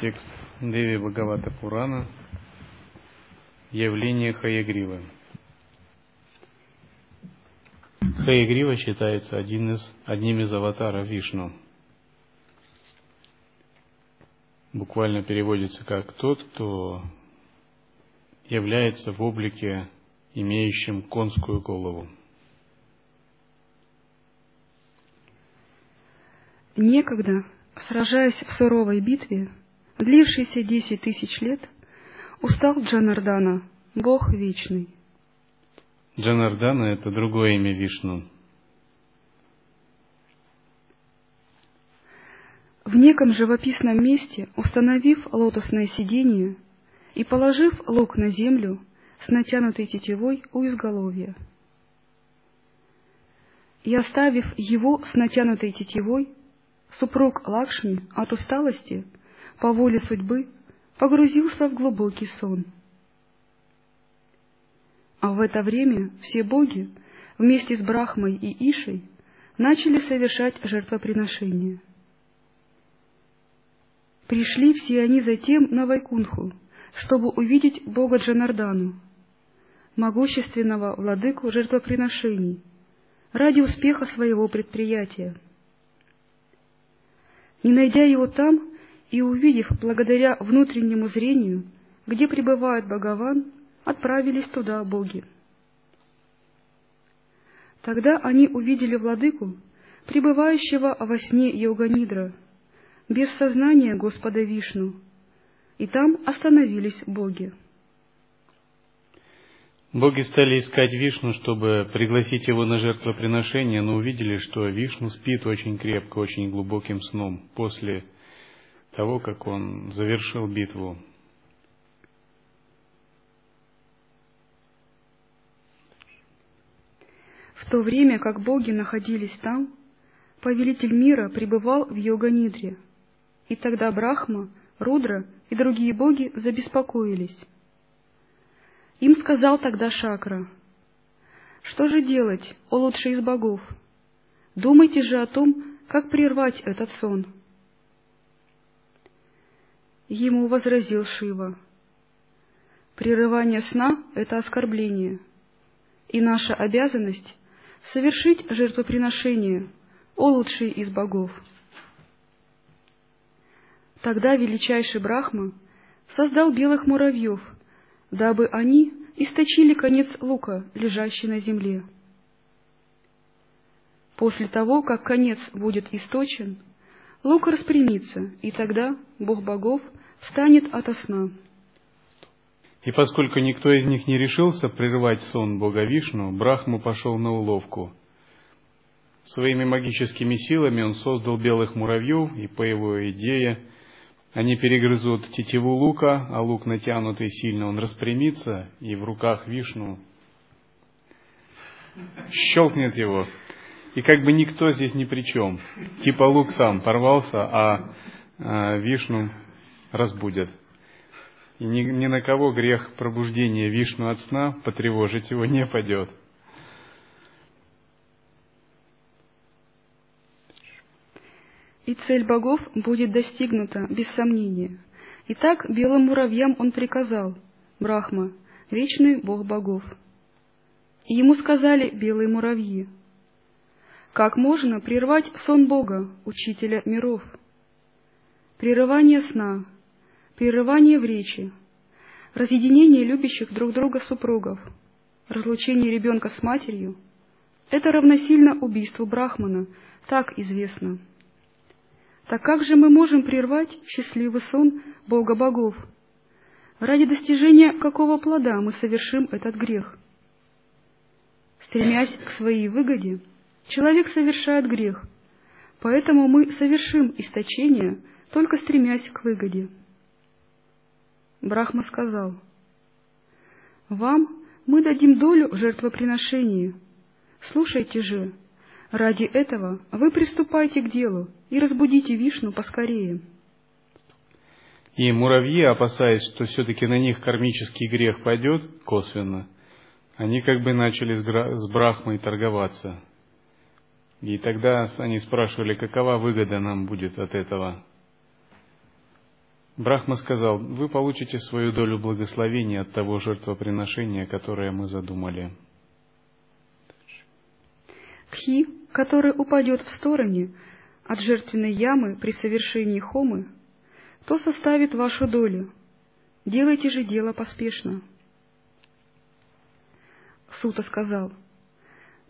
Текст Деви Бхагавата Пурана Явление Хаягрива Хаягрива считается один из, одним из аватаров Вишну. Буквально переводится как тот, кто является в облике, имеющим конскую голову. Некогда, сражаясь в суровой битве, длившийся десять тысяч лет, устал Джанардана, Бог вечный. Джанардана – это другое имя Вишну. В неком живописном месте, установив лотосное сиденье и положив лук на землю с натянутой тетивой у изголовья, и оставив его с натянутой тетивой, супруг Лакшми от усталости – по воле судьбы погрузился в глубокий сон. А в это время все боги вместе с Брахмой и Ишей начали совершать жертвоприношения. Пришли все они затем на Вайкунху, чтобы увидеть Бога Джанардану, могущественного владыку жертвоприношений, ради успеха своего предприятия. Не найдя его там, и, увидев благодаря внутреннему зрению, где пребывает Бхагаван, отправились туда боги. Тогда они увидели владыку, пребывающего во сне Йоганидра, без сознания Господа Вишну, и там остановились боги. Боги стали искать Вишну, чтобы пригласить его на жертвоприношение, но увидели, что Вишну спит очень крепко, очень глубоким сном после того, как он завершил битву. В то время как боги находились там, повелитель мира пребывал в йога-нидре, и тогда Брахма, Рудра и другие боги забеспокоились. Им сказал тогда Шакра, «Что же делать, о лучший из богов? Думайте же о том, как прервать этот сон». Ему возразил Шива. Прерывание сна — это оскорбление, и наша обязанность — совершить жертвоприношение, о лучший из богов. Тогда величайший Брахма создал белых муравьев, дабы они источили конец лука, лежащий на земле. После того, как конец будет источен, лук распрямится, и тогда Бог богов — встанет ото сна. И поскольку никто из них не решился прервать сон Бога Вишну, Брахма пошел на уловку. Своими магическими силами он создал белых муравьев, и по его идее они перегрызут тетиву лука, а лук натянутый сильно, он распрямится, и в руках Вишну щелкнет его. И как бы никто здесь ни при чем. Типа лук сам порвался, а, а Вишну разбудят. И ни, ни на кого грех пробуждения Вишну от сна потревожить его не падет. И цель богов будет достигнута, без сомнения. Итак, белым муравьям он приказал, Брахма, вечный бог богов. И ему сказали белые муравьи, как можно прервать сон Бога, учителя миров? Прерывание сна прерывание в речи, разъединение любящих друг друга супругов, разлучение ребенка с матерью — это равносильно убийству Брахмана, так известно. Так как же мы можем прервать счастливый сон Бога богов? Ради достижения какого плода мы совершим этот грех? Стремясь к своей выгоде, человек совершает грех, поэтому мы совершим источение, только стремясь к выгоде. Брахма сказал, «Вам мы дадим долю в жертвоприношении. Слушайте же, ради этого вы приступайте к делу и разбудите Вишну поскорее». И муравьи, опасаясь, что все-таки на них кармический грех пойдет косвенно, они как бы начали с Брахмой торговаться. И тогда они спрашивали, какова выгода нам будет от этого. Брахма сказал, вы получите свою долю благословения от того жертвоприношения, которое мы задумали. Кхи, который упадет в стороне от жертвенной ямы при совершении хомы, то составит вашу долю. Делайте же дело поспешно. Сута сказал,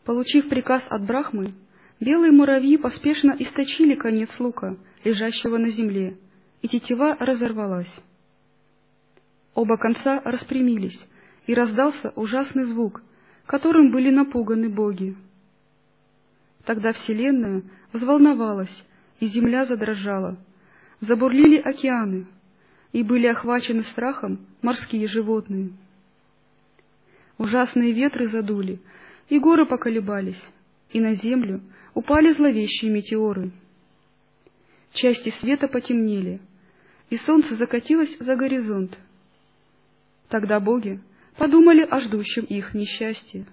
получив приказ от Брахмы, белые муравьи поспешно источили конец лука, лежащего на земле, и тетива разорвалась. Оба конца распрямились, и раздался ужасный звук, которым были напуганы боги. Тогда Вселенная взволновалась, и земля задрожала, забурлили океаны, и были охвачены страхом морские животные. Ужасные ветры задули, и горы поколебались, и на землю упали зловещие метеоры. Части света потемнели, и солнце закатилось за горизонт. Тогда боги подумали о ждущем их несчастье.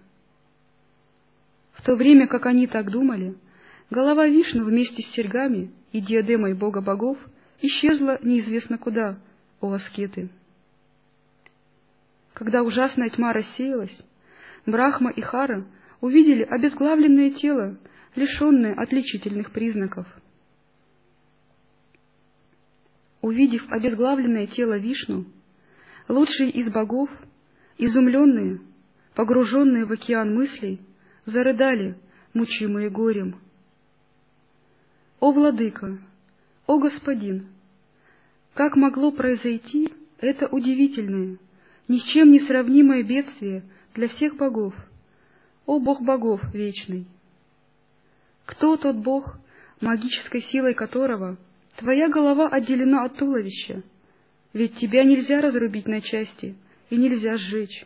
В то время, как они так думали, голова Вишну вместе с серьгами и диадемой бога богов — исчезла неизвестно куда, о аскеты. Когда ужасная тьма рассеялась, Брахма и Хара увидели обезглавленное тело, лишенное отличительных признаков. Увидев обезглавленное тело Вишну, лучшие из богов, изумленные, погруженные в океан мыслей, зарыдали, мучимые горем. «О, владыка, «О, Господин! Как могло произойти это удивительное, ни с чем не сравнимое бедствие для всех богов? О, Бог богов вечный! Кто тот Бог, магической силой которого твоя голова отделена от туловища? Ведь тебя нельзя разрубить на части и нельзя сжечь.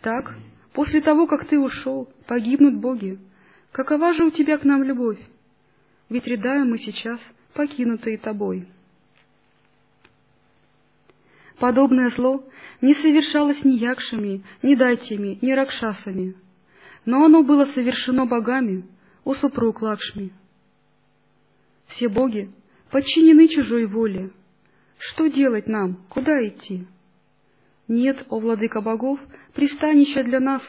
Так, после того, как ты ушел, погибнут боги. Какова же у тебя к нам любовь? ведь рядаем мы сейчас, покинутые тобой. Подобное зло не совершалось ни якшами, ни дайтями, ни ракшасами, но оно было совершено богами у супруг Лакшми. Все боги подчинены чужой воле. Что делать нам, куда идти? Нет, о владыка богов, пристанища для нас,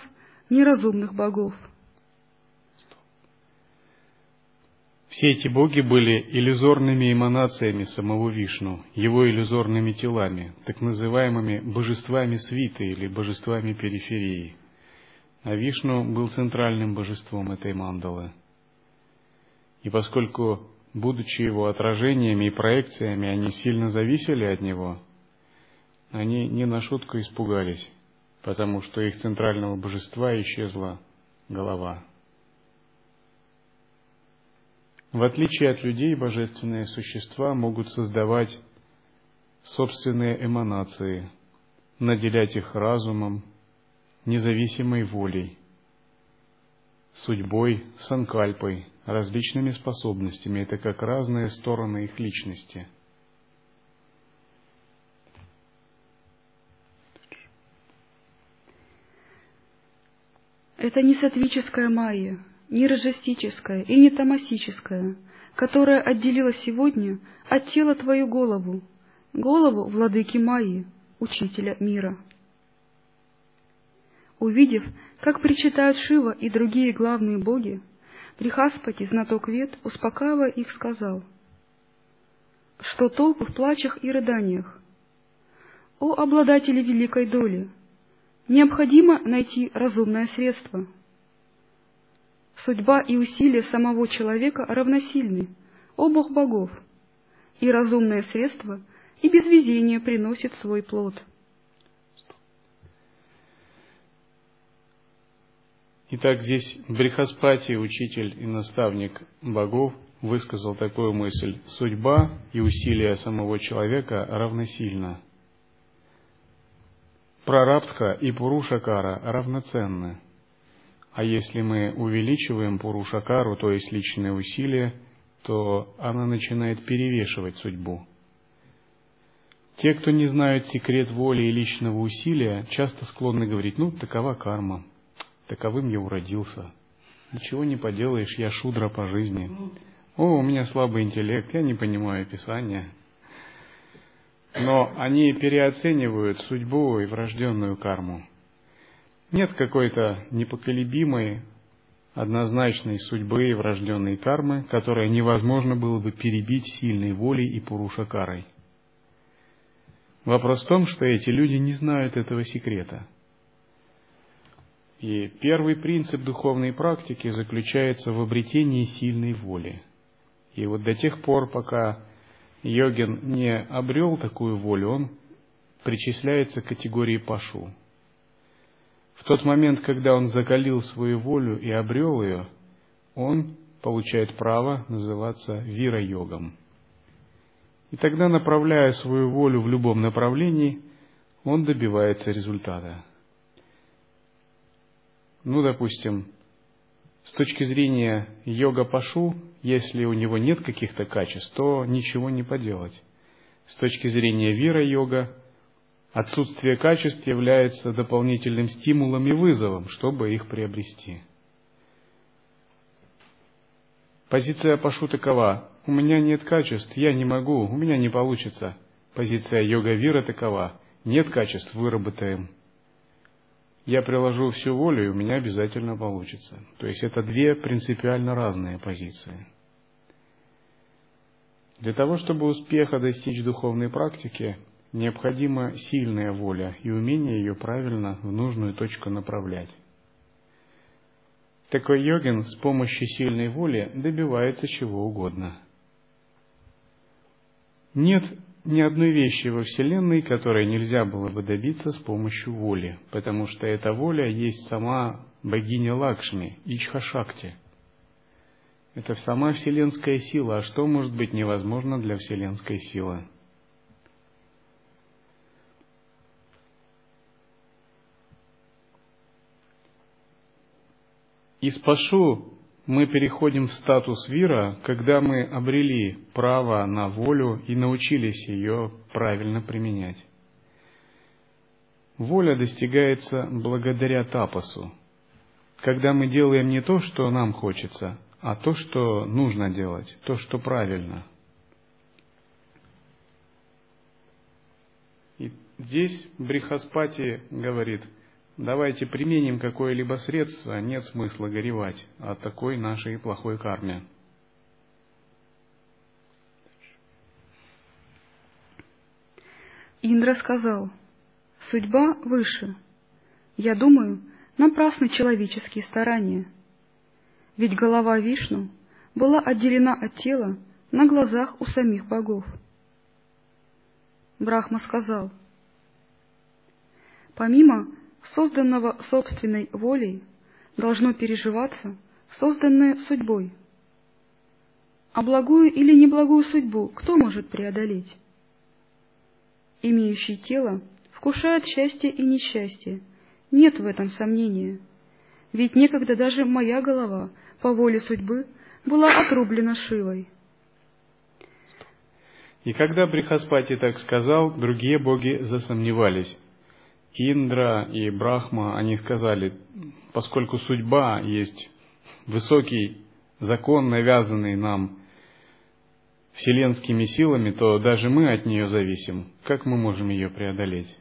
неразумных богов. Все эти боги были иллюзорными эманациями самого Вишну, его иллюзорными телами, так называемыми божествами свиты или божествами периферии. А Вишну был центральным божеством этой мандалы. И поскольку, будучи его отражениями и проекциями, они сильно зависели от него, они не на шутку испугались, потому что их центрального божества исчезла голова. В отличие от людей, божественные существа могут создавать собственные эманации, наделять их разумом, независимой волей, судьбой, санкальпой, различными способностями. Это как разные стороны их личности. Это не сатвическая майя, не рожестическое и не тамасическое, которое отделило сегодня от тела твою голову, голову владыки Майи, учителя мира. Увидев, как причитают Шива и другие главные боги, Прихаспати, знаток вет, успокаивая их, сказал, что толку в плачах и рыданиях? О обладатели великой доли! Необходимо найти разумное средство — Судьба и усилия самого человека равносильны, о Бог богов, и разумное средство и без везения приносит свой плод. Итак, здесь Брихаспати, учитель и наставник богов, высказал такую мысль. Судьба и усилия самого человека равносильны. Прарабдха и Пурушакара равноценны. А если мы увеличиваем Пурушакару, то есть личные усилия, то она начинает перевешивать судьбу. Те, кто не знают секрет воли и личного усилия, часто склонны говорить, ну, такова карма, таковым я уродился. Ничего не поделаешь, я шудра по жизни. О, у меня слабый интеллект, я не понимаю Писания. Но они переоценивают судьбу и врожденную карму. Нет какой-то непоколебимой, однозначной судьбы и врожденной кармы, которая невозможно было бы перебить сильной волей и пурушакарой. Вопрос в том, что эти люди не знают этого секрета. И первый принцип духовной практики заключается в обретении сильной воли. И вот до тех пор, пока йогин не обрел такую волю, он причисляется к категории пашу. В тот момент, когда он закалил свою волю и обрел ее, он получает право называться вира-йогом. И тогда, направляя свою волю в любом направлении, он добивается результата. Ну, допустим, с точки зрения йога-пашу, если у него нет каких-то качеств, то ничего не поделать. С точки зрения вира-йога, отсутствие качеств является дополнительным стимулом и вызовом, чтобы их приобрести. Позиция Пашу такова. У меня нет качеств, я не могу, у меня не получится. Позиция йога вира такова. Нет качеств, выработаем. Я приложу всю волю, и у меня обязательно получится. То есть это две принципиально разные позиции. Для того, чтобы успеха достичь духовной практики, необходима сильная воля и умение ее правильно в нужную точку направлять. Такой йогин с помощью сильной воли добивается чего угодно. Нет ни одной вещи во Вселенной, которой нельзя было бы добиться с помощью воли, потому что эта воля есть сама богиня Лакшми, Ичхашакти. Это сама вселенская сила, а что может быть невозможно для вселенской силы? Из Пашу мы переходим в статус вира, когда мы обрели право на волю и научились ее правильно применять. Воля достигается благодаря тапасу, когда мы делаем не то, что нам хочется, а то, что нужно делать, то, что правильно. И здесь Брихаспати говорит – давайте применим какое-либо средство, нет смысла горевать о такой нашей плохой карме. Индра сказал, судьба выше. Я думаю, напрасны человеческие старания. Ведь голова Вишну была отделена от тела на глазах у самих богов. Брахма сказал, помимо созданного собственной волей, должно переживаться созданное судьбой. А благую или неблагую судьбу кто может преодолеть? Имеющий тело вкушает счастье и несчастье, нет в этом сомнения. Ведь некогда даже моя голова, по воле судьбы, была отрублена Шивой. И когда Брихаспати так сказал, другие боги засомневались. Индра и Брахма, они сказали, поскольку судьба есть высокий закон, навязанный нам вселенскими силами, то даже мы от нее зависим. Как мы можем ее преодолеть?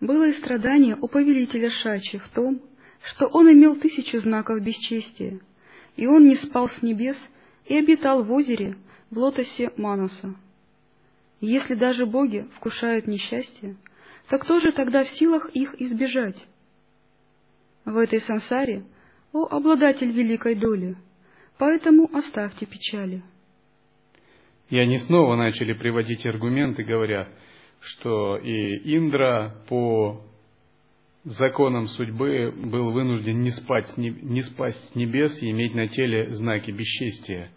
Было и страдание у повелителя Шачи в том, что он имел тысячу знаков бесчестия, и он не спал с небес и обитал в озере в лотосе Манаса. Если даже боги вкушают несчастье, то кто же тогда в силах их избежать? В этой сансаре, о обладатель великой доли, поэтому оставьте печали. И они снова начали приводить аргументы, говоря, что и Индра по законам судьбы был вынужден не спать, не спать с небес и иметь на теле знаки бесчестия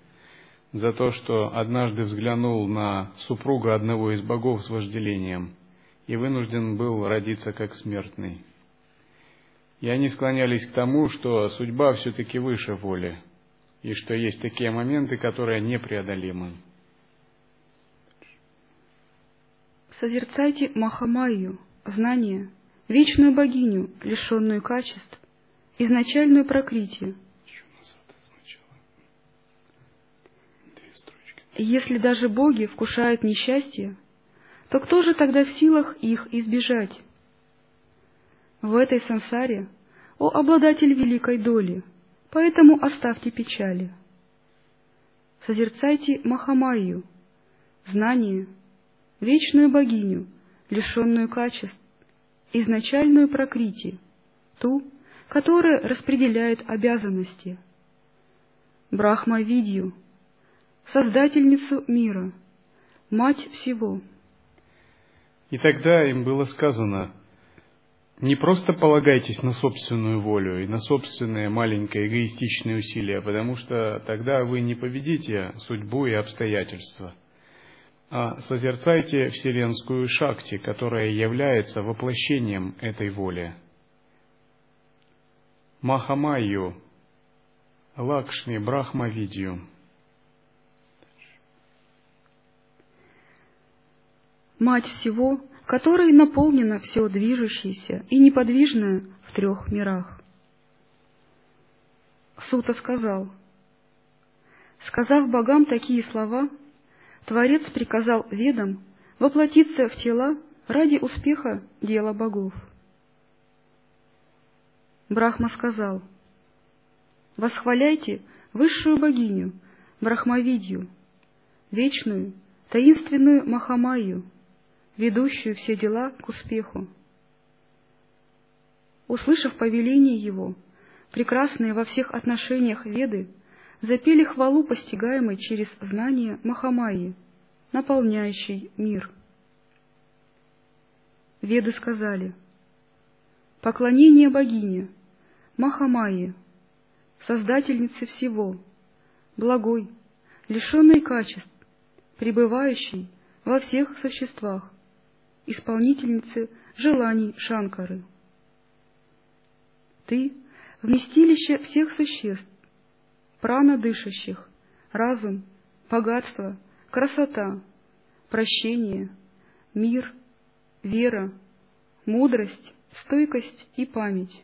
за то, что однажды взглянул на супруга одного из богов с вожделением и вынужден был родиться как смертный. И они склонялись к тому, что судьба все-таки выше воли, и что есть такие моменты, которые непреодолимы. Созерцайте Махамайю, знание, вечную богиню, лишенную качеств, изначальную прокрытие. Если даже боги вкушают несчастье, то кто же тогда в силах их избежать? В этой сансаре, о обладатель великой доли, поэтому оставьте печали. Созерцайте Махамайю, знание, вечную богиню, лишенную качеств, изначальную прокрити, ту, которая распределяет обязанности. Брахма Видью, Создательницу мира, Мать всего. И тогда им было сказано, не просто полагайтесь на собственную волю и на собственные маленькие эгоистичные усилия, потому что тогда вы не победите судьбу и обстоятельства – а созерцайте вселенскую шакти, которая является воплощением этой воли. Махамайю, Лакшми, Брахмавидью. Мать всего, которой наполнено все движущееся и неподвижное в трех мирах. Сута сказал, сказав богам такие слова, Творец приказал ведам воплотиться в тела ради успеха дела богов. Брахма сказал, «Восхваляйте высшую богиню, Брахмавидью, вечную, таинственную Махамаю, ведущую все дела к успеху». Услышав повеление его, прекрасные во всех отношениях веды — запели хвалу, постигаемой через знание Махамайи, наполняющей мир. Веды сказали, «Поклонение богине, Махамайи, Создательнице всего, благой, лишенной качеств, пребывающей во всех существах, исполнительнице желаний Шанкары. Ты — вместилище всех существ, прана дышащих, разум, богатство, красота, прощение, мир, вера, мудрость, стойкость и память.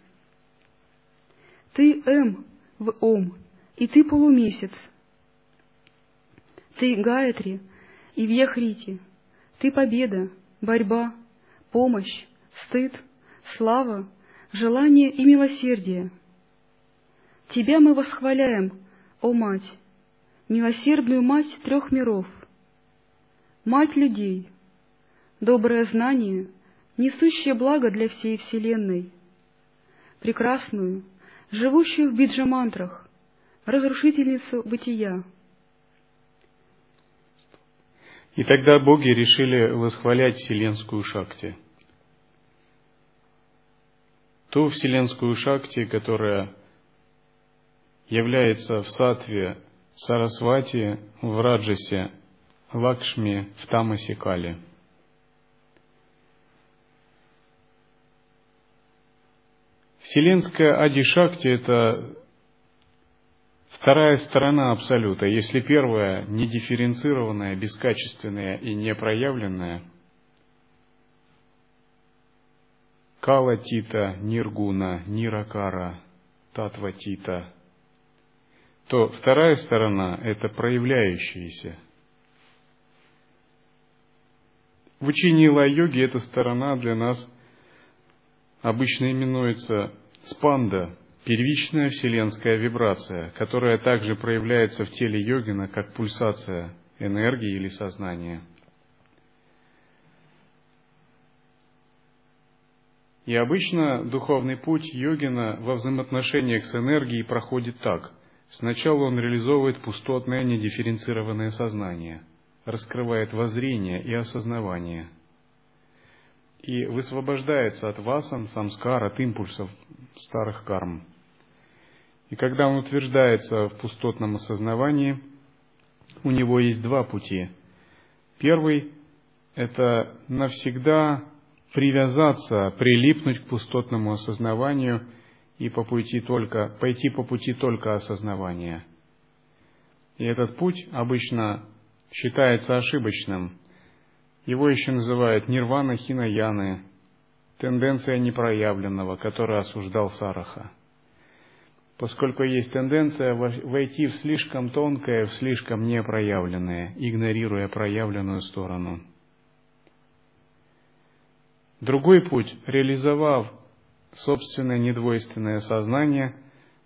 Ты М в Ом, и ты полумесяц. Ты Гаятри и в Яхрите. Ты победа, борьба, помощь, стыд, слава, желание и милосердие. Тебя мы восхваляем, о Мать, милосердную Мать трех миров, Мать людей, доброе знание, несущее благо для всей Вселенной, прекрасную, живущую в биджамантрах, разрушительницу бытия. И тогда боги решили восхвалять Вселенскую Шакти. Ту Вселенскую Шакти, которая является в сатве Сарасвати в Раджасе, Лакшми в Тамасе Кали. Вселенская Ади-Шакти – это вторая сторона Абсолюта. Если первая – недифференцированная, бескачественная и непроявленная – Кала Тита, Ниргуна, Ниракара, Татва Тита – то вторая сторона – это проявляющиеся. В учении лай-йоги эта сторона для нас обычно именуется спанда, первичная вселенская вибрация, которая также проявляется в теле йогина как пульсация энергии или сознания. И обычно духовный путь йогина во взаимоотношениях с энергией проходит так. Сначала он реализовывает пустотное недифференцированное сознание, раскрывает воззрение и осознавание. и высвобождается от васан, самскар, от импульсов старых карм. И когда он утверждается в пустотном осознавании, у него есть два пути. Первый – это навсегда привязаться, прилипнуть к пустотному осознаванию и по пути только, пойти по пути только осознавания. И этот путь обычно считается ошибочным. Его еще называют нирвана хинаяны, тенденция непроявленного, которую осуждал Сараха. Поскольку есть тенденция войти в слишком тонкое, в слишком непроявленное, игнорируя проявленную сторону. Другой путь, реализовав собственное недвойственное сознание,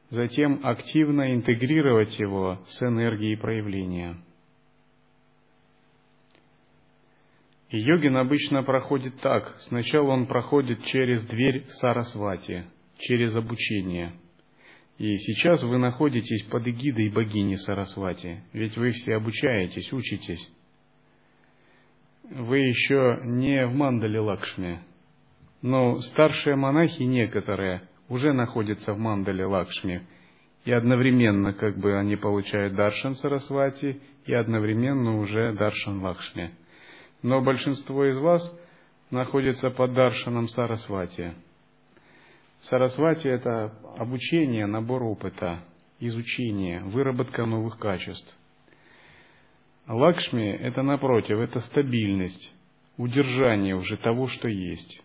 затем активно интегрировать его с энергией проявления – И йогин обычно проходит так. Сначала он проходит через дверь Сарасвати, через обучение. И сейчас вы находитесь под эгидой богини Сарасвати, ведь вы все обучаетесь, учитесь. Вы еще не в Мандале Лакшми, но старшие монахи некоторые уже находятся в Мандале Лакшми, и одновременно как бы они получают Даршан Сарасвати, и одновременно уже Даршан Лакшми – но большинство из вас находится под Даршаном Сарасвати. Сарасвати – это обучение, набор опыта, изучение, выработка новых качеств. Лакшми – это напротив, это стабильность, удержание уже того, что есть.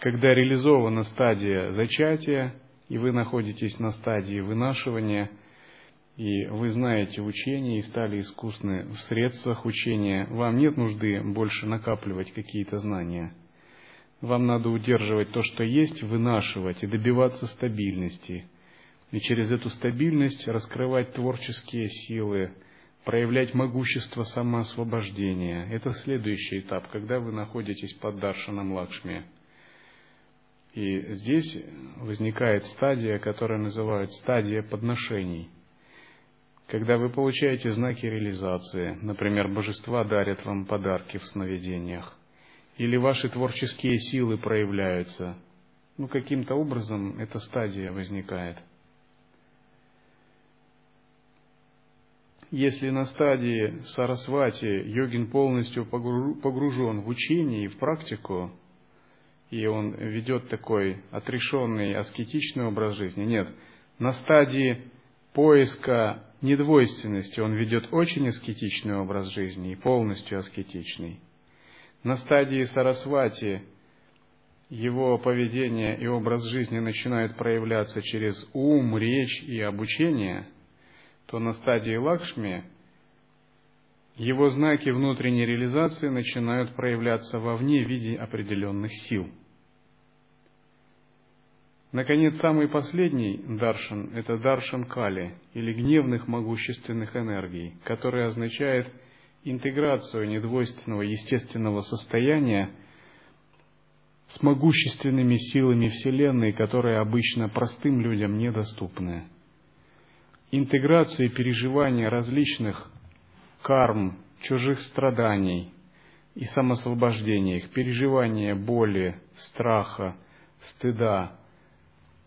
Когда реализована стадия зачатия, и вы находитесь на стадии вынашивания – и вы знаете учение и стали искусны в средствах учения, вам нет нужды больше накапливать какие-то знания. Вам надо удерживать то, что есть, вынашивать и добиваться стабильности. И через эту стабильность раскрывать творческие силы, проявлять могущество самоосвобождения. Это следующий этап, когда вы находитесь под Даршаном Лакшми. И здесь возникает стадия, которую называют стадия подношений – когда вы получаете знаки реализации, например, божества дарят вам подарки в сновидениях, или ваши творческие силы проявляются, ну, каким-то образом эта стадия возникает. Если на стадии Сарасвати йогин полностью погружен в учение и в практику, и он ведет такой отрешенный, аскетичный образ жизни, нет, на стадии поиска недвойственности он ведет очень аскетичный образ жизни и полностью аскетичный. На стадии Сарасвати его поведение и образ жизни начинают проявляться через ум, речь и обучение, то на стадии Лакшми его знаки внутренней реализации начинают проявляться вовне в виде определенных сил – Наконец, самый последний даршан – это даршан кали, или гневных могущественных энергий, который означает интеграцию недвойственного естественного состояния с могущественными силами Вселенной, которые обычно простым людям недоступны. Интеграцию и переживание различных карм, чужих страданий и самосвобождения их, переживание боли, страха, стыда –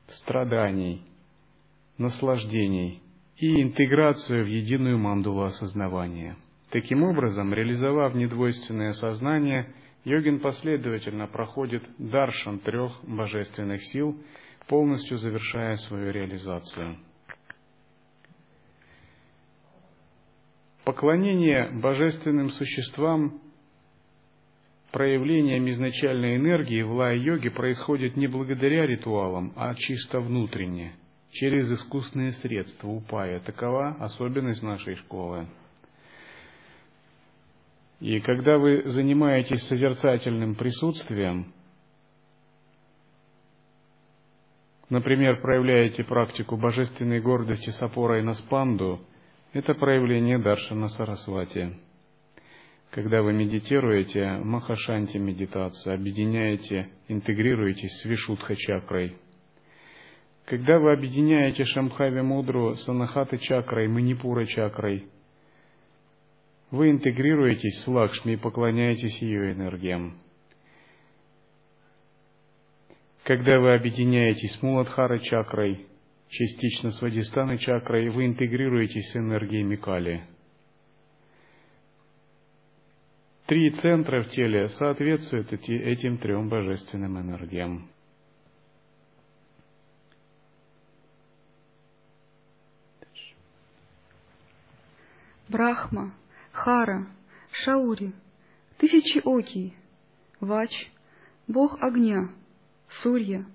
страданий, наслаждений и интеграцию в единую мандулу осознавания. Таким образом, реализовав недвойственное сознание, йогин последовательно проходит даршан трех божественных сил, полностью завершая свою реализацию. Поклонение божественным существам проявлением изначальной энергии в лай-йоге происходит не благодаря ритуалам, а чисто внутренне, через искусственные средства упая. Такова особенность нашей школы. И когда вы занимаетесь созерцательным присутствием, например, проявляете практику божественной гордости с опорой на спанду, это проявление Даршана Сарасвати – когда вы медитируете, махашанти медитацию, объединяете, интегрируетесь с вишудха чакрой. Когда вы объединяете Шамхави Мудру с Анахаты чакрой, Манипура чакрой, вы интегрируетесь с Лакшми и поклоняетесь ее энергиям. Когда вы объединяетесь с Муладхара чакрой, частично с Вадистаны чакрой, вы интегрируетесь с энергией Микали. Три центра в теле соответствуют этим трем божественным энергиям. Брахма, Хара, Шаури, тысячи Оки, Вач, Бог огня, Сурья.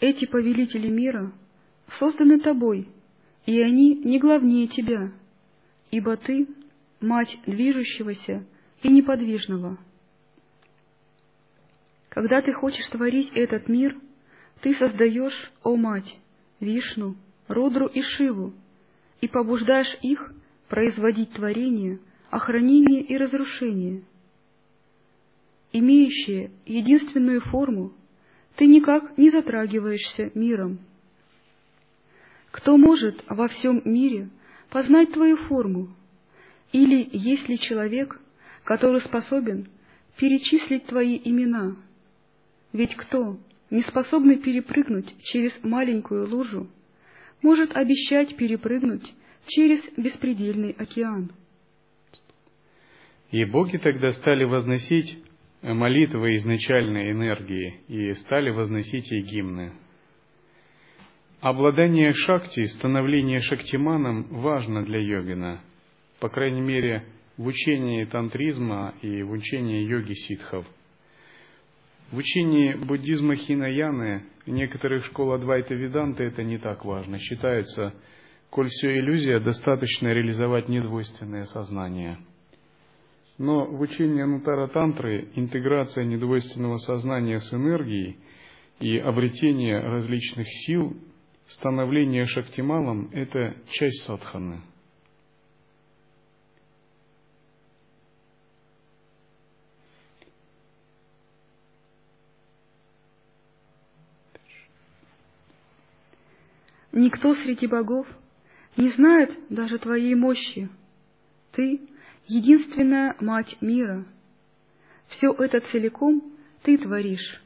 Эти повелители мира созданы тобой, и они не главнее тебя, ибо ты — мать движущегося и неподвижного. Когда ты хочешь творить этот мир, ты создаешь, о мать, Вишну, Рудру и Шиву, и побуждаешь их производить творение, охранение и разрушение. Имеющие единственную форму, ты никак не затрагиваешься миром. Кто может во всем мире познать твою форму? Или есть ли человек, который способен перечислить твои имена? Ведь кто, не способный перепрыгнуть через маленькую лужу, может обещать перепрыгнуть через беспредельный океан? И боги тогда стали возносить молитвы изначальной энергии и стали возносить ей гимны. Обладание шакти, становление шактиманом важно для йогина, по крайней мере, в учении тантризма и в учении йоги ситхов. В учении буддизма хинаяны некоторых школ Адвайта Веданты это не так важно. Считается, коль все иллюзия, достаточно реализовать недвойственное сознание – но в учении Анутара Тантры интеграция недвойственного сознания с энергией и обретение различных сил, становление шактималом – это часть садханы. Никто среди богов не знает даже твоей мощи. Ты единственная Мать мира. Все это целиком Ты творишь.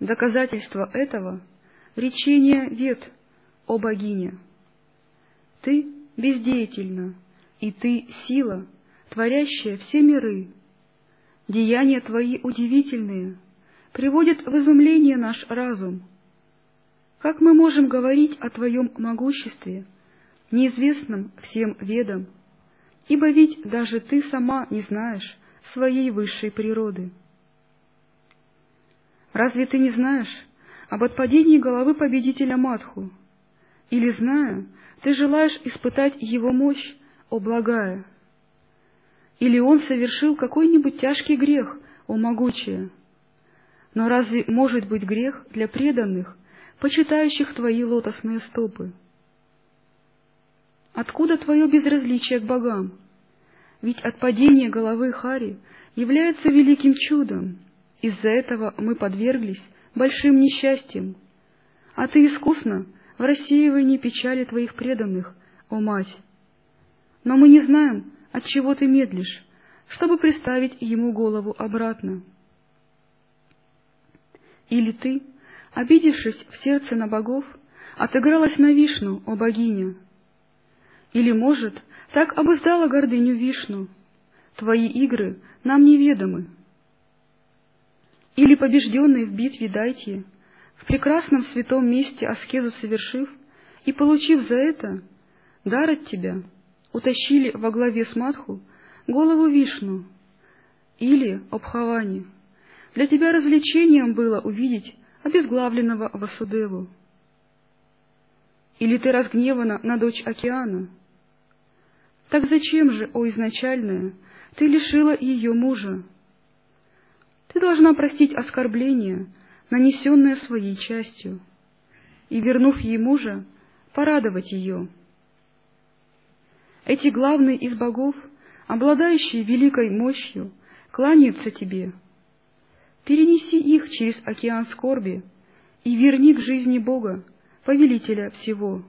Доказательство этого — речение вет, о богине. Ты бездеятельна, и Ты — сила, творящая все миры. Деяния Твои удивительные, приводят в изумление наш разум. Как мы можем говорить о Твоем могуществе, неизвестном всем ведам, ибо ведь даже ты сама не знаешь своей высшей природы. Разве ты не знаешь об отпадении головы победителя Матху? Или, зная, ты желаешь испытать его мощь, о благая? Или он совершил какой-нибудь тяжкий грех, о могучее? Но разве может быть грех для преданных, почитающих твои лотосные стопы? Откуда твое безразличие к богам? Ведь отпадение головы Хари является великим чудом. Из-за этого мы подверглись большим несчастьям. А ты искусно в рассеивании печали твоих преданных, о мать. Но мы не знаем, от чего ты медлишь, чтобы приставить ему голову обратно. Или ты, обидевшись в сердце на богов, отыгралась на Вишну, о богиня, или, может, так обуздала гордыню Вишну. Твои игры нам неведомы. Или, побежденный в битве Дайте, в прекрасном святом месте аскезу совершив и получив за это дар от тебя, утащили во главе с Матху голову Вишну, или Обхавани. Для тебя развлечением было увидеть обезглавленного Васудеву. Или ты разгневана на дочь океана — так зачем же, о изначальная, ты лишила ее мужа? Ты должна простить оскорбление, нанесенное своей частью, и, вернув ей мужа, порадовать ее. Эти главные из богов, обладающие великой мощью, кланяются тебе. Перенеси их через океан скорби и верни к жизни Бога, повелителя всего.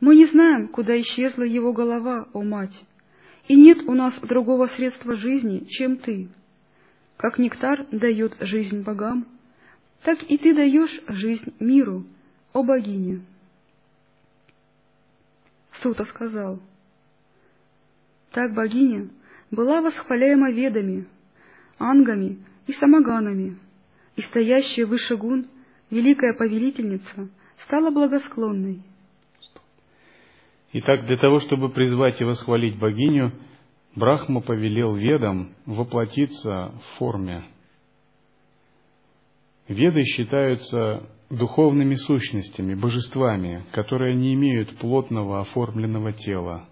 Мы не знаем, куда исчезла его голова, о мать, и нет у нас другого средства жизни, чем ты. Как нектар дает жизнь богам, так и ты даешь жизнь миру, о богине. Сута сказал, так богиня была восхваляема ведами, ангами и самоганами, и стоящая выше гун, великая повелительница, стала благосклонной. Итак, для того, чтобы призвать и восхвалить богиню, Брахма повелел ведам воплотиться в форме. Веды считаются духовными сущностями, божествами, которые не имеют плотного оформленного тела.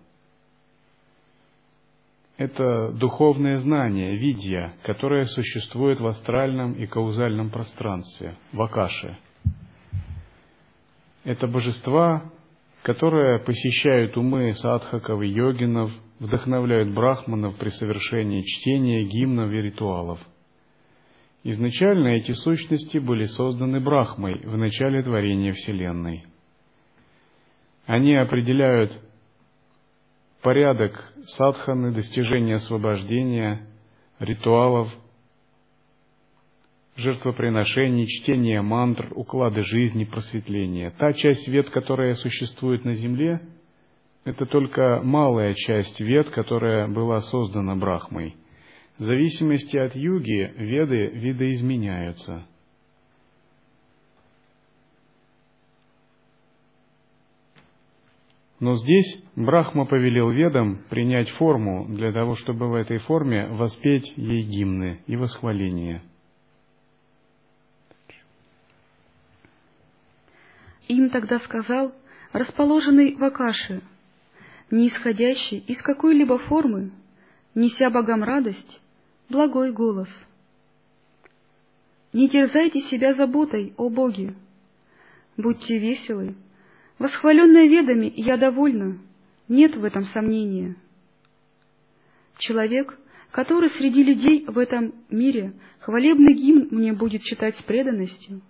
Это духовное знание, видья, которое существует в астральном и каузальном пространстве, в Акаше. Это божества, которые посещают умы садхаков и йогинов, вдохновляют брахманов при совершении чтения, гимнов и ритуалов. Изначально эти сущности были созданы Брахмой в начале творения Вселенной. Они определяют порядок садханы, достижения освобождения, ритуалов, жертвоприношений, чтения мантр, уклады жизни, просветления. Та часть вет, которая существует на Земле, это только малая часть вет, которая была создана Брахмой. В зависимости от юги веды видоизменяются. Но здесь Брахма повелел ведам принять форму для того, чтобы в этой форме воспеть ей гимны и восхваления – Им тогда сказал, расположенный в Акаше, не исходящий из какой-либо формы, неся богам радость, благой голос. Не терзайте себя заботой, о боги! Будьте веселы, восхваленные ведами я довольна, нет в этом сомнения. Человек, который среди людей в этом мире хвалебный гимн мне будет читать с преданностью,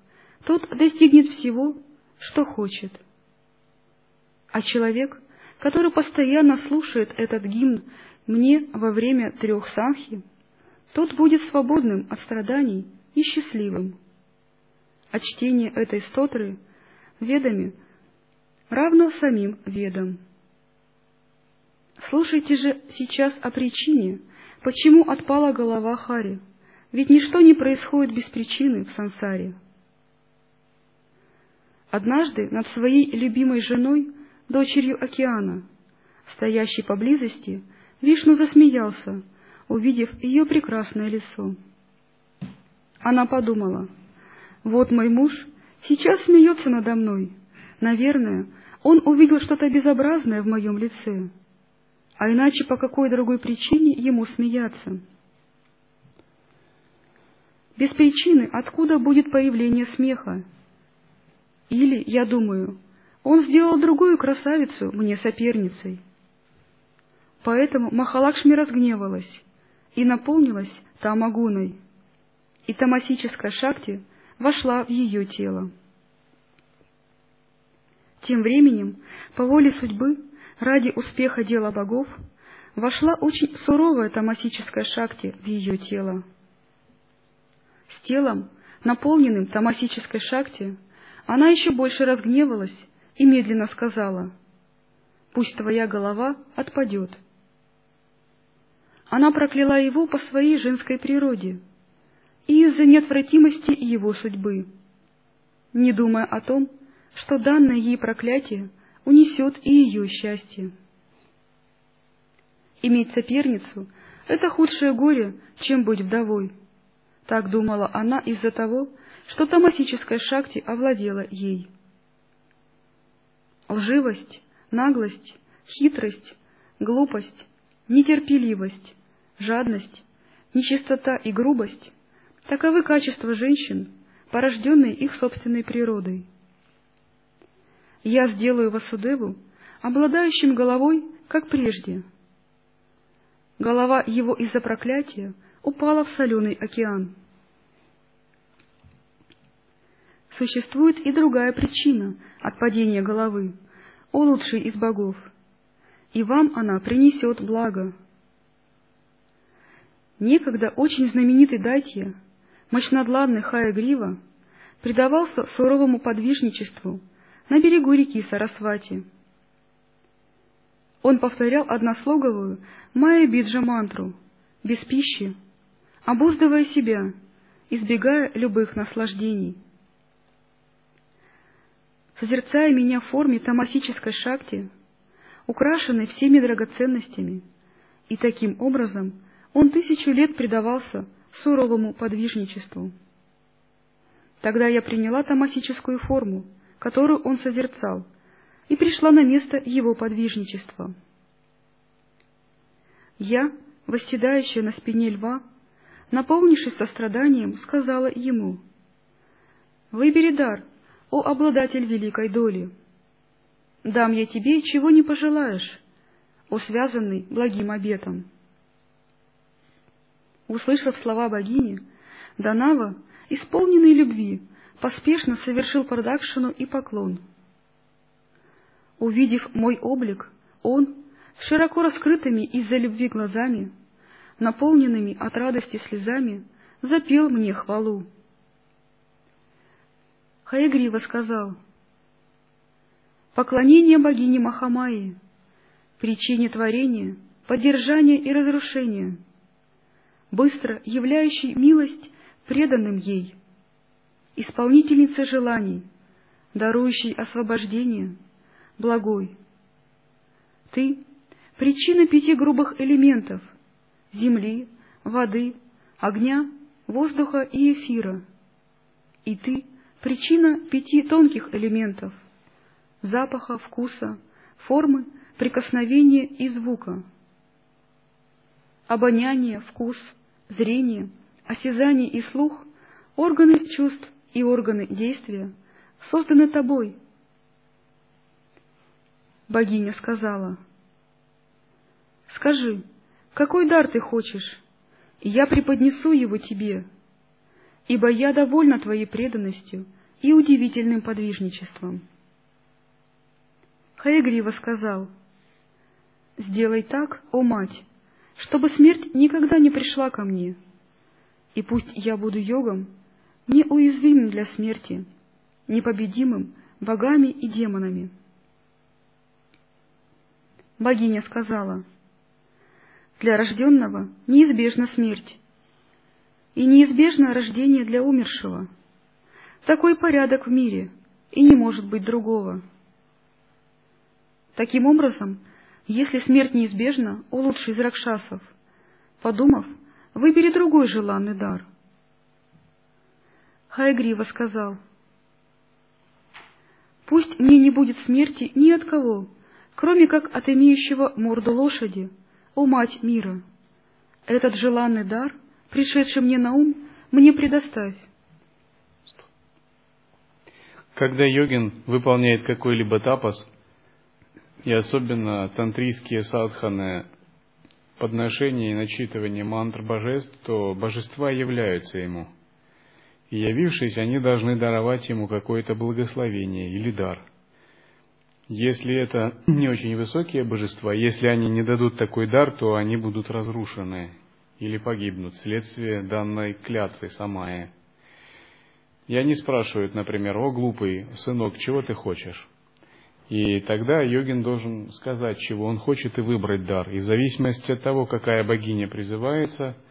тот достигнет всего, что хочет. А человек, который постоянно слушает этот гимн мне во время трех санхи, тот будет свободным от страданий и счастливым. А чтение этой стотры ведами равно самим ведам. Слушайте же сейчас о причине, почему отпала голова Хари, ведь ничто не происходит без причины в сансаре. Однажды над своей любимой женой, дочерью океана, стоящей поблизости, Вишну засмеялся, увидев ее прекрасное лицо. Она подумала, вот мой муж сейчас смеется надо мной. Наверное, он увидел что-то безобразное в моем лице. А иначе по какой другой причине ему смеяться? Без причины откуда будет появление смеха? Или, я думаю, он сделал другую красавицу мне соперницей. Поэтому Махалакшми разгневалась и наполнилась Тамагуной, и тамасическая шакти вошла в ее тело. Тем временем, по воле судьбы, ради успеха дела богов, вошла очень суровая тамасическая шакти в ее тело. С телом, наполненным тамасической шакти, она еще больше разгневалась и медленно сказала, «Пусть твоя голова отпадет». Она прокляла его по своей женской природе и из-за неотвратимости его судьбы, не думая о том, что данное ей проклятие унесет и ее счастье. Иметь соперницу — это худшее горе, чем быть вдовой. Так думала она из-за того, что тамасическая шакти овладела ей. Лживость, наглость, хитрость, глупость, нетерпеливость, жадность, нечистота и грубость — таковы качества женщин, порожденные их собственной природой. Я сделаю Васудеву обладающим головой, как прежде. Голова его из-за проклятия упала в соленый океан. Существует и другая причина отпадения головы, о лучший из богов, и вам она принесет благо. Некогда очень знаменитый Датья, мощнодладный Хая Грива, предавался суровому подвижничеству на берегу реки Сарасвати. Он повторял однослоговую Майя Биджа мантру, без пищи, обуздывая себя, избегая любых наслаждений. Созерцая меня в форме тамасической шакти, украшенной всеми драгоценностями, и таким образом он тысячу лет предавался суровому подвижничеству. Тогда я приняла тамасическую форму, которую он созерцал, и пришла на место его подвижничества. Я, восседающая на спине льва, наполнившись состраданием, сказала ему, «Выбери дар, о обладатель великой доли! Дам я тебе, чего не пожелаешь, о связанный благим обетом». Услышав слова богини, Данава, исполненный любви, поспешно совершил продакшену и поклон. Увидев мой облик, он, с широко раскрытыми из-за любви глазами, наполненными от радости слезами, запел мне хвалу. Хаягрива сказал, «Поклонение богине Махамайи, причине творения, поддержания и разрушения, быстро являющей милость преданным ей, исполнительнице желаний, дарующей освобождение, благой. Ты — причина пяти грубых элементов — земли, воды, огня, воздуха и эфира. И ты — причина пяти тонких элементов — запаха, вкуса, формы, прикосновения и звука. Обоняние, вкус, зрение, осязание и слух — органы чувств и органы действия созданы тобой. Богиня сказала, «Скажи, какой дар ты хочешь, и я преподнесу его тебе, ибо я довольна твоей преданностью и удивительным подвижничеством». Хаягрива сказал, «Сделай так, о мать, чтобы смерть никогда не пришла ко мне, и пусть я буду йогом, неуязвимым для смерти, непобедимым богами и демонами. Богиня сказала, «Для рожденного неизбежна смерть, и неизбежно рождение для умершего. Такой порядок в мире, и не может быть другого. Таким образом, если смерть неизбежна, о лучший из ракшасов, подумав, выбери другой желанный дар — Хайгрива сказал, «Пусть мне не будет смерти ни от кого, кроме как от имеющего морду лошади, о мать мира. Этот желанный дар, пришедший мне на ум, мне предоставь». Когда йогин выполняет какой-либо тапас, и особенно тантрийские садханы, подношение и начитывание мантр божеств, то божества являются ему – и явившись, они должны даровать ему какое-то благословение или дар. Если это не очень высокие божества, если они не дадут такой дар, то они будут разрушены или погибнут вследствие данной клятвы Самая. И они спрашивают, например, «О, глупый сынок, чего ты хочешь?» И тогда йогин должен сказать, чего он хочет, и выбрать дар. И в зависимости от того, какая богиня призывается –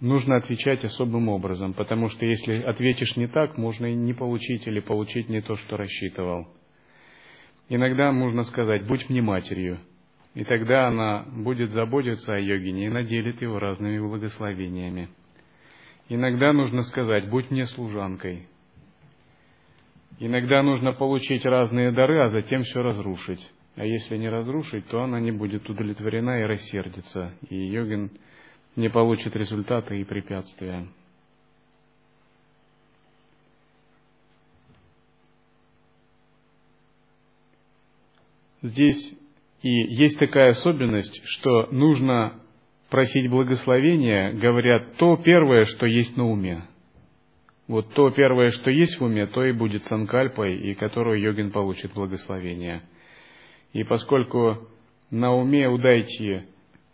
нужно отвечать особым образом, потому что если ответишь не так, можно и не получить или получить не то, что рассчитывал. Иногда можно сказать «будь мне матерью», и тогда она будет заботиться о йогине и наделит его разными благословениями. Иногда нужно сказать «будь мне служанкой». Иногда нужно получить разные дары, а затем все разрушить. А если не разрушить, то она не будет удовлетворена и рассердится, и йогин не получит результата и препятствия. Здесь и есть такая особенность, что нужно просить благословения, говорят, то первое, что есть на уме. Вот то первое, что есть в уме, то и будет санкальпой, и которую йогин получит благословение. И поскольку на уме Дайти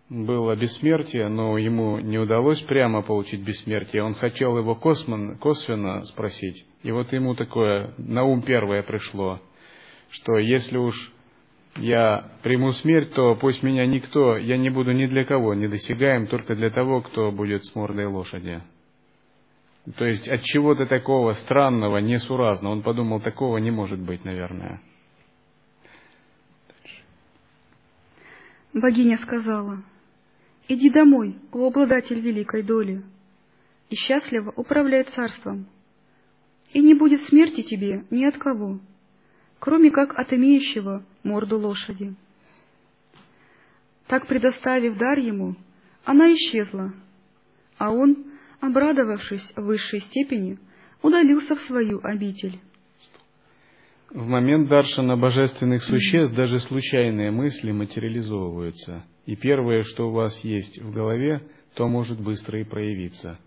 было бессмертие, но ему не удалось прямо получить бессмертие. Он хотел его космон, косвенно спросить. И вот ему такое на ум первое пришло, что если уж я приму смерть, то пусть меня никто, я не буду ни для кого не досягаем, только для того, кто будет с мордой лошади. То есть от чего-то такого странного, несуразного. Он подумал, такого не может быть, наверное. Богиня сказала, «Иди домой, о обладатель великой доли, и счастливо управляй царством, и не будет смерти тебе ни от кого, кроме как от имеющего морду лошади». Так, предоставив дар ему, она исчезла, а он, обрадовавшись в высшей степени, удалился в свою обитель. В момент даршана божественных существ даже случайные мысли материализовываются, и первое, что у вас есть в голове, то может быстро и проявиться.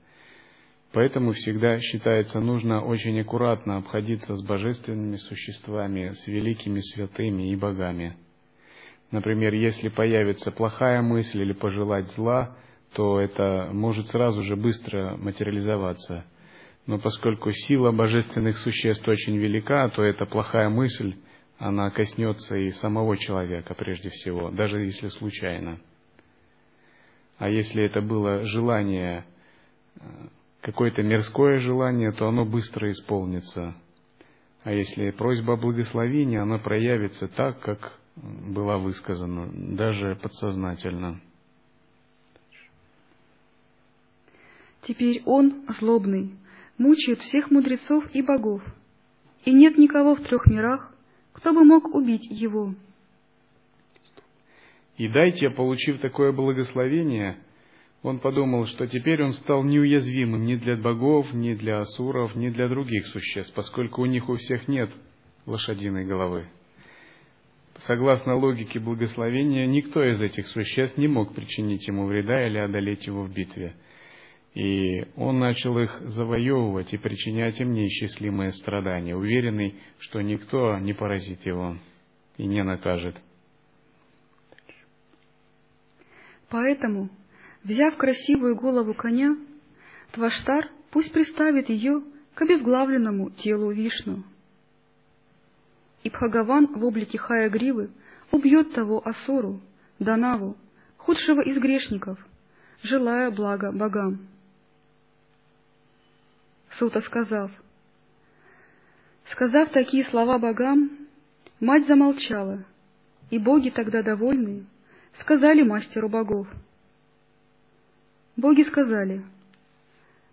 Поэтому всегда считается нужно очень аккуратно обходиться с божественными существами, с великими святыми и богами. Например, если появится плохая мысль или пожелать зла, то это может сразу же быстро материализоваться. Но поскольку сила божественных существ очень велика, то эта плохая мысль, она коснется и самого человека прежде всего, даже если случайно. А если это было желание, э, какое-то мирское желание, то оно быстро исполнится. А если просьба о благословении, она проявится так, как была высказана, даже подсознательно. Теперь он, злобный, мучает всех мудрецов и богов, и нет никого в трех мирах, кто бы мог убить его. И дайте, получив такое благословение, он подумал, что теперь он стал неуязвимым ни для богов, ни для асуров, ни для других существ, поскольку у них у всех нет лошадиной головы. Согласно логике благословения, никто из этих существ не мог причинить ему вреда или одолеть его в битве – и он начал их завоевывать и причинять им неисчислимые страдания, уверенный, что никто не поразит его и не накажет. Поэтому, взяв красивую голову коня, Тваштар пусть приставит ее к обезглавленному телу Вишну. И Бхагаван в облике Хая Гривы убьет того Асуру, Данаву, худшего из грешников, желая блага богам. Сута сказав. Сказав такие слова богам, мать замолчала, и боги тогда довольные сказали мастеру богов. Боги сказали,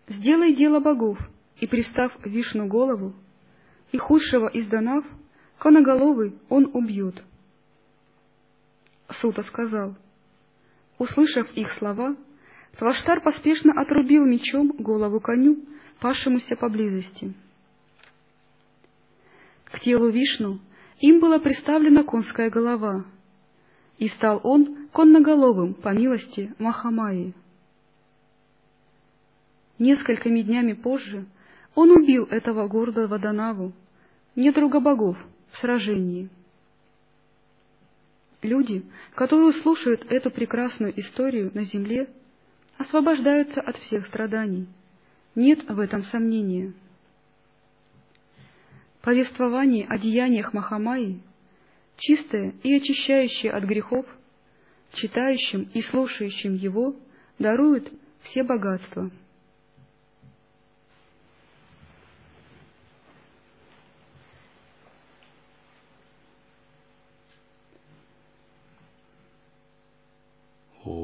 «Сделай дело богов, и, пристав вишну голову, и худшего из донав, коноголовый он убьет». Сута сказал, Услышав их слова, Тваштар поспешно отрубил мечом голову коню пасшемуся поблизости. К телу Вишну им была приставлена конская голова, и стал он конноголовым по милости Махамаи. Несколькими днями позже он убил этого гордого Данаву, недруга богов, в сражении. Люди, которые слушают эту прекрасную историю на земле, освобождаются от всех страданий – нет в этом сомнения. Повествование о деяниях Махамаи, чистое и очищающее от грехов, читающим и слушающим его, дарует все богатства – โอ้